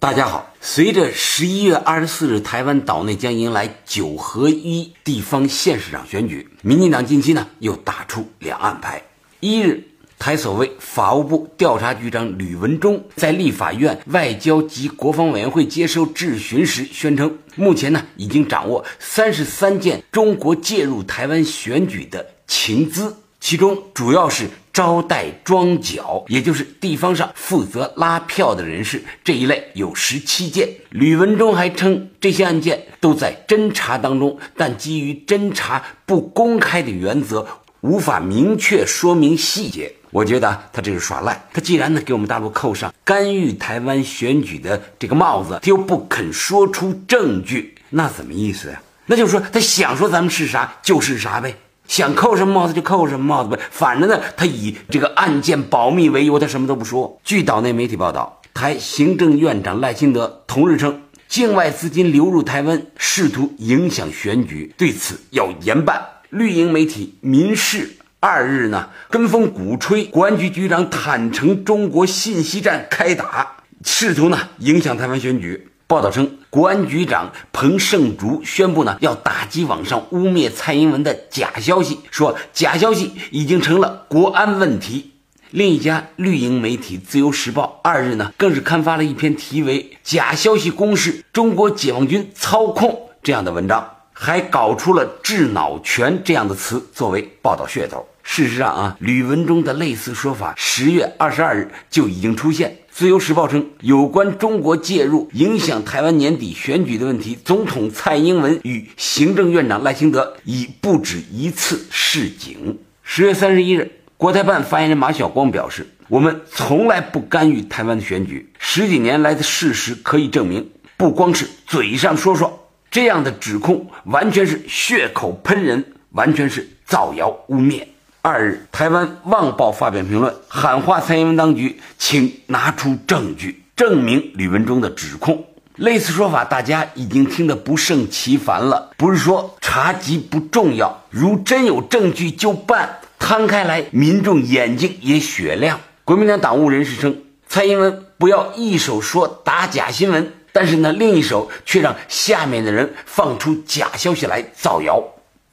大家好，随着十一月二十四日台湾岛内将迎来九合一地方县市长选举，民进党近期呢又打出两岸牌。一日，台所谓法务部调查局长吕文忠在立法院外交及国防委员会接受质询时宣称，目前呢已经掌握三十三件中国介入台湾选举的情资，其中主要是。招待庄脚，也就是地方上负责拉票的人士这一类有十七件。吕文忠还称，这些案件都在侦查当中，但基于侦查不公开的原则，无法明确说明细节。我觉得他这是耍赖。他既然呢给我们大陆扣上干预台湾选举的这个帽子，他又不肯说出证据，那怎么意思呀？那就是说他想说咱们是啥就是啥呗。想扣什么帽子就扣什么帽子呗，反正呢，他以这个案件保密为由，他什么都不说。据岛内媒体报道，台行政院长赖清德同日称，境外资金流入台湾，试图影响选举，对此要严办。绿营媒体《民事》二日呢，跟风鼓吹国安局局长坦诚中国信息战开打，试图呢影响台湾选举。报道称，国安局长彭胜竹宣布呢，要打击网上污蔑蔡英文的假消息，说假消息已经成了国安问题。另一家绿营媒体《自由时报》二日呢，更是刊发了一篇题为《假消息攻势，中国解放军操控》这样的文章，还搞出了“智脑权”这样的词作为报道噱头。事实上啊，吕文中的类似说法，十月二十二日就已经出现。自由时报称，有关中国介入影响台湾年底选举的问题，总统蔡英文与行政院长赖清德已不止一次示警。十月三十一日，国台办发言人马晓光表示：“我们从来不干预台湾的选举，十几年来的事实可以证明，不光是嘴上说说，这样的指控完全是血口喷人，完全是造谣污蔑。”二日，台湾《旺报》发表评论，喊话蔡英文当局，请拿出证据证明吕文忠的指控。类似说法，大家已经听得不胜其烦了。不是说查缉不重要，如真有证据就办，摊开来，民众眼睛也雪亮。国民党党务人士称，蔡英文不要一手说打假新闻，但是呢，另一手却让下面的人放出假消息来造谣。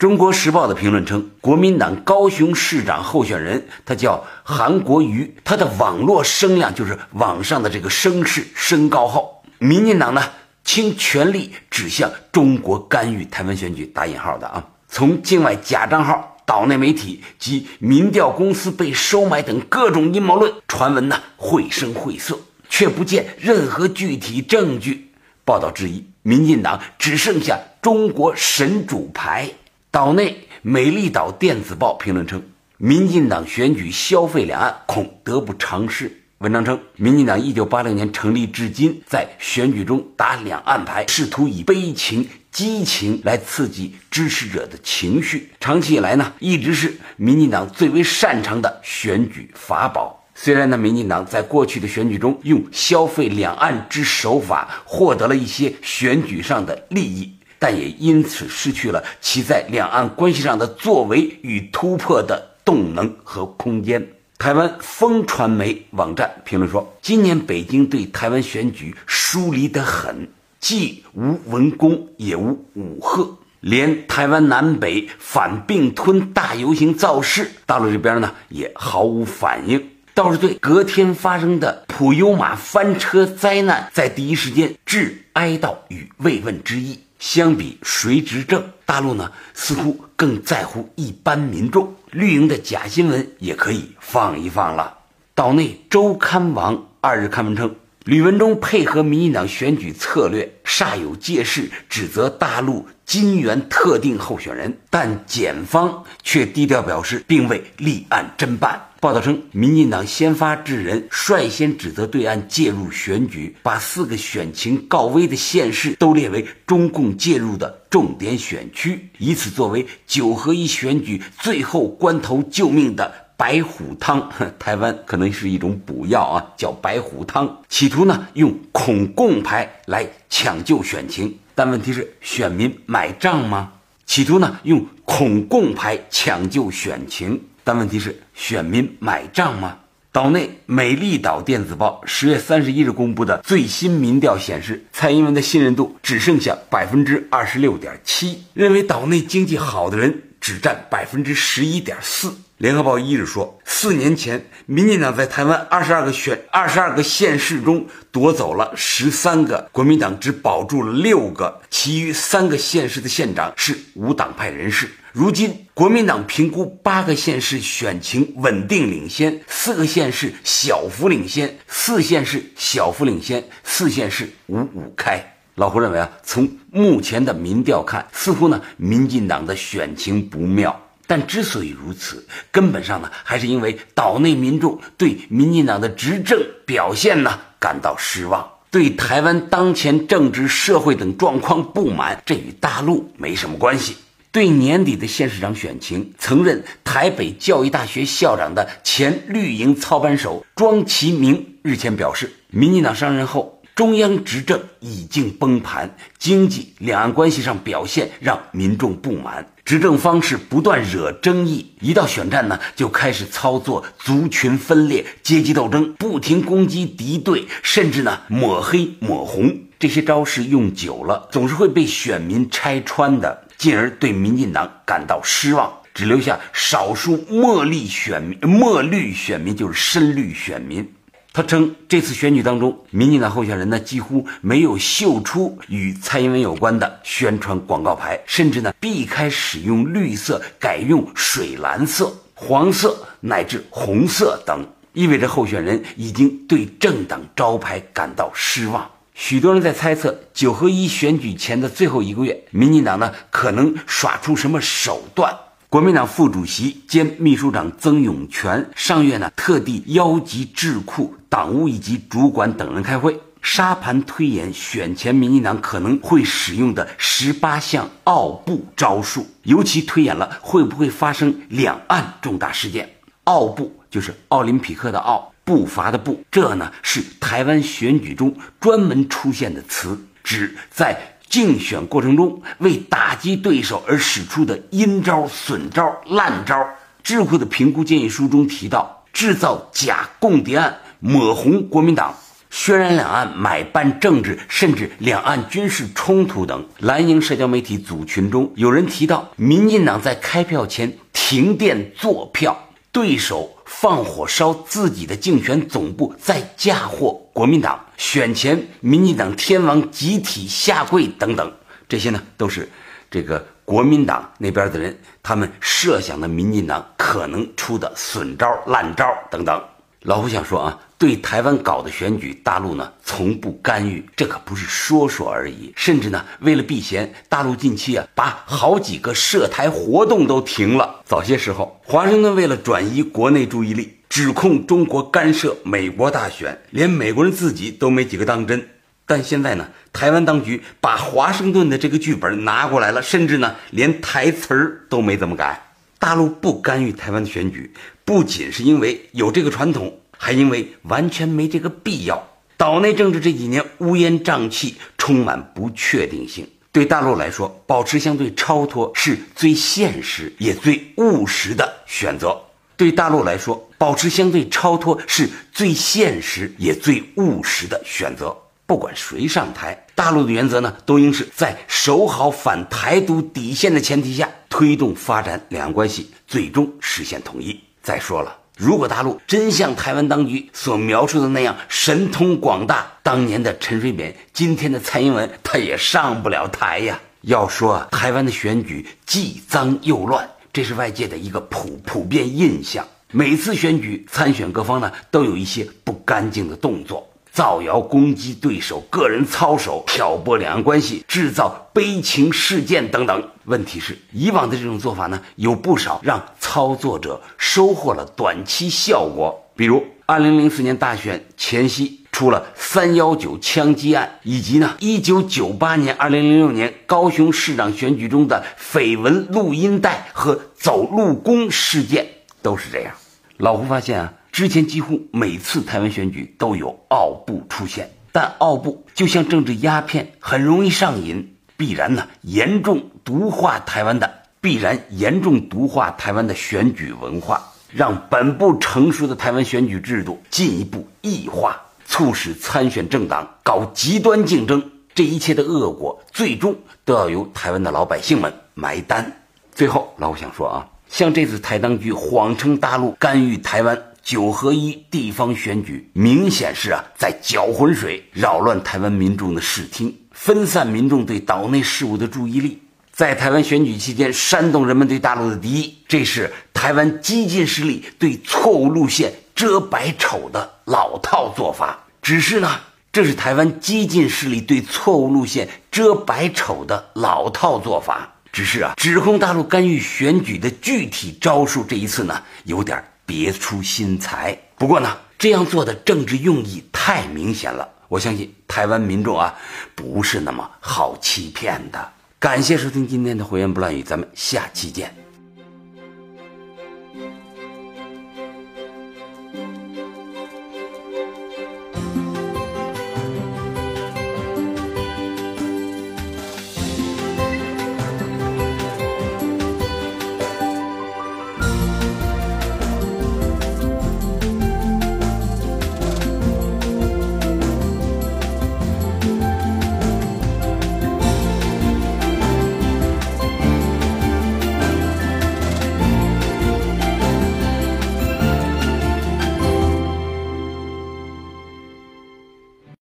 中国时报的评论称，国民党高雄市长候选人他叫韩国瑜，他的网络声量就是网上的这个声势升高后，民进党呢倾全力指向中国干预台湾选举（打引号的啊），从境外假账号、岛内媒体及民调公司被收买等各种阴谋论传闻呢绘声绘色，却不见任何具体证据。报道质疑，民进党只剩下中国神主牌。岛内美丽岛电子报评论称，民进党选举消费两岸恐得不偿失。文章称，民进党一九八六年成立至今，在选举中打两岸牌，试图以悲情、激情来刺激支持者的情绪。长期以来呢，一直是民进党最为擅长的选举法宝。虽然呢，民进党在过去的选举中用消费两岸之手法，获得了一些选举上的利益。但也因此失去了其在两岸关系上的作为与突破的动能和空间。台湾风传媒网站评论说：“今年北京对台湾选举疏离得很，既无文攻，也无武吓，连台湾南北反并吞大游行造势，大陆这边呢也毫无反应。倒是对隔天发生的普悠玛翻车灾难，在第一时间致哀悼与慰问之意。”相比谁执政，大陆呢似乎更在乎一般民众。绿营的假新闻也可以放一放了。岛内周刊网二日刊文称，吕文忠配合民进党选举策略，煞有介事指责大陆金援特定候选人，但检方却低调表示并未立案侦办。报道称，民进党先发制人，率先指责对岸介入选举，把四个选情告危的县市都列为中共介入的重点选区，以此作为九合一选举最后关头救命的。白虎汤，台湾可能是一种补药啊，叫白虎汤，企图呢用恐共牌来抢救选情，但问题是选民买账吗？企图呢用恐共牌抢救选情，但问题是选民买账吗？岛内美丽岛电子报十月三十一日公布的最新民调显示，蔡英文的信任度只剩下百分之二十六点七，认为岛内经济好的人只占百分之十一点四。联合报一日说，四年前，民进党在台湾二十二个选二十二个县市中夺走了十三个，国民党只保住了六个，其余三个县市的县长是无党派人士。如今，国民党评估八个县市选情稳定领先，四个县市小幅领先，四县市小幅领先，四县市五五开。老胡认为啊，从目前的民调看，似乎呢，民进党的选情不妙。但之所以如此，根本上呢，还是因为岛内民众对民进党的执政表现呢感到失望，对台湾当前政治社会等状况不满。这与大陆没什么关系。对年底的县市长选情，曾任台北教育大学校长的前绿营操盘手庄其明日前表示，民进党上任后。中央执政已经崩盘，经济、两岸关系上表现让民众不满，执政方式不断惹争议。一到选战呢，就开始操作族群分裂、阶级斗争，不停攻击敌对，甚至呢抹黑抹红。这些招式用久了，总是会被选民拆穿的，进而对民进党感到失望，只留下少数墨绿选民。墨绿选民就是深绿选民。他称，这次选举当中，民进党候选人呢几乎没有秀出与蔡英文有关的宣传广告牌，甚至呢避开使用绿色，改用水蓝色、黄色乃至红色等，意味着候选人已经对政党招牌感到失望。许多人在猜测，九合一选举前的最后一个月，民进党呢可能耍出什么手段。国民党副主席兼秘书长曾永权上月呢，特地邀集智库、党务一级主管等人开会，沙盘推演选前民进党可能会使用的十八项奥布招数，尤其推演了会不会发生两岸重大事件。奥布就是奥林匹克的奥，步伐的步，这呢是台湾选举中专门出现的词，指在。竞选过程中为打击对手而使出的阴招、损招、烂招，智库的评估建议书中提到，制造假共谍案、抹红国民党、渲染两岸买办政治，甚至两岸军事冲突等。蓝营社交媒体组群中有人提到，民进党在开票前停电做票，对手。放火烧自己的竞选总部，再嫁祸国民党。选前，民进党天王集体下跪等等，这些呢，都是这个国民党那边的人他们设想的民进党可能出的损招、烂招等等。老胡想说啊。对台湾搞的选举，大陆呢从不干预，这可不是说说而已。甚至呢，为了避嫌，大陆近期啊把好几个涉台活动都停了。早些时候，华盛顿为了转移国内注意力，指控中国干涉美国大选，连美国人自己都没几个当真。但现在呢，台湾当局把华盛顿的这个剧本拿过来了，甚至呢连台词儿都没怎么改。大陆不干预台湾的选举，不仅是因为有这个传统。还因为完全没这个必要，岛内政治这几年乌烟瘴气，充满不确定性。对大陆来说，保持相对超脱是最现实也最务实的选择。对大陆来说，保持相对超脱是最现实也最务实的选择。不管谁上台，大陆的原则呢，都应是在守好反台独底线的前提下，推动发展两岸关系，最终实现统一。再说了。如果大陆真像台湾当局所描述的那样神通广大，当年的陈水扁，今天的蔡英文，他也上不了台呀。要说台湾的选举既脏又乱，这是外界的一个普普遍印象。每次选举参选各方呢，都有一些不干净的动作。造谣攻击对手，个人操守，挑拨两岸关系，制造悲情事件等等。问题是，以往的这种做法呢，有不少让操作者收获了短期效果，比如二零零四年大选前夕。出了三幺九枪击案，以及呢，一九九八年、二零零六年高雄市长选举中的绯闻录音带和走路工事件，都是这样。老胡发现啊，之前几乎每次台湾选举都有奥布出现，但奥布就像政治鸦片，很容易上瘾，必然呢严重毒化台湾的，必然严重毒化台湾的选举文化，让本不成熟的台湾选举制度进一步异化。促使参选政党搞极端竞争，这一切的恶果最终都要由台湾的老百姓们埋单。最后，老想说啊，像这次台当局谎称大陆干预台湾九合一地方选举，明显是啊在搅浑水，扰乱台湾民众的视听，分散民众对岛内事务的注意力，在台湾选举期间煽动人们对大陆的敌意，这是台湾激进势力对错误路线。遮百丑的老套做法，只是呢，这是台湾激进势力对错误路线遮百丑的老套做法。只是啊，指控大陆干预选举的具体招数，这一次呢，有点别出心裁。不过呢，这样做的政治用意太明显了，我相信台湾民众啊，不是那么好欺骗的。感谢收听今天的《胡言不乱语》，咱们下期见。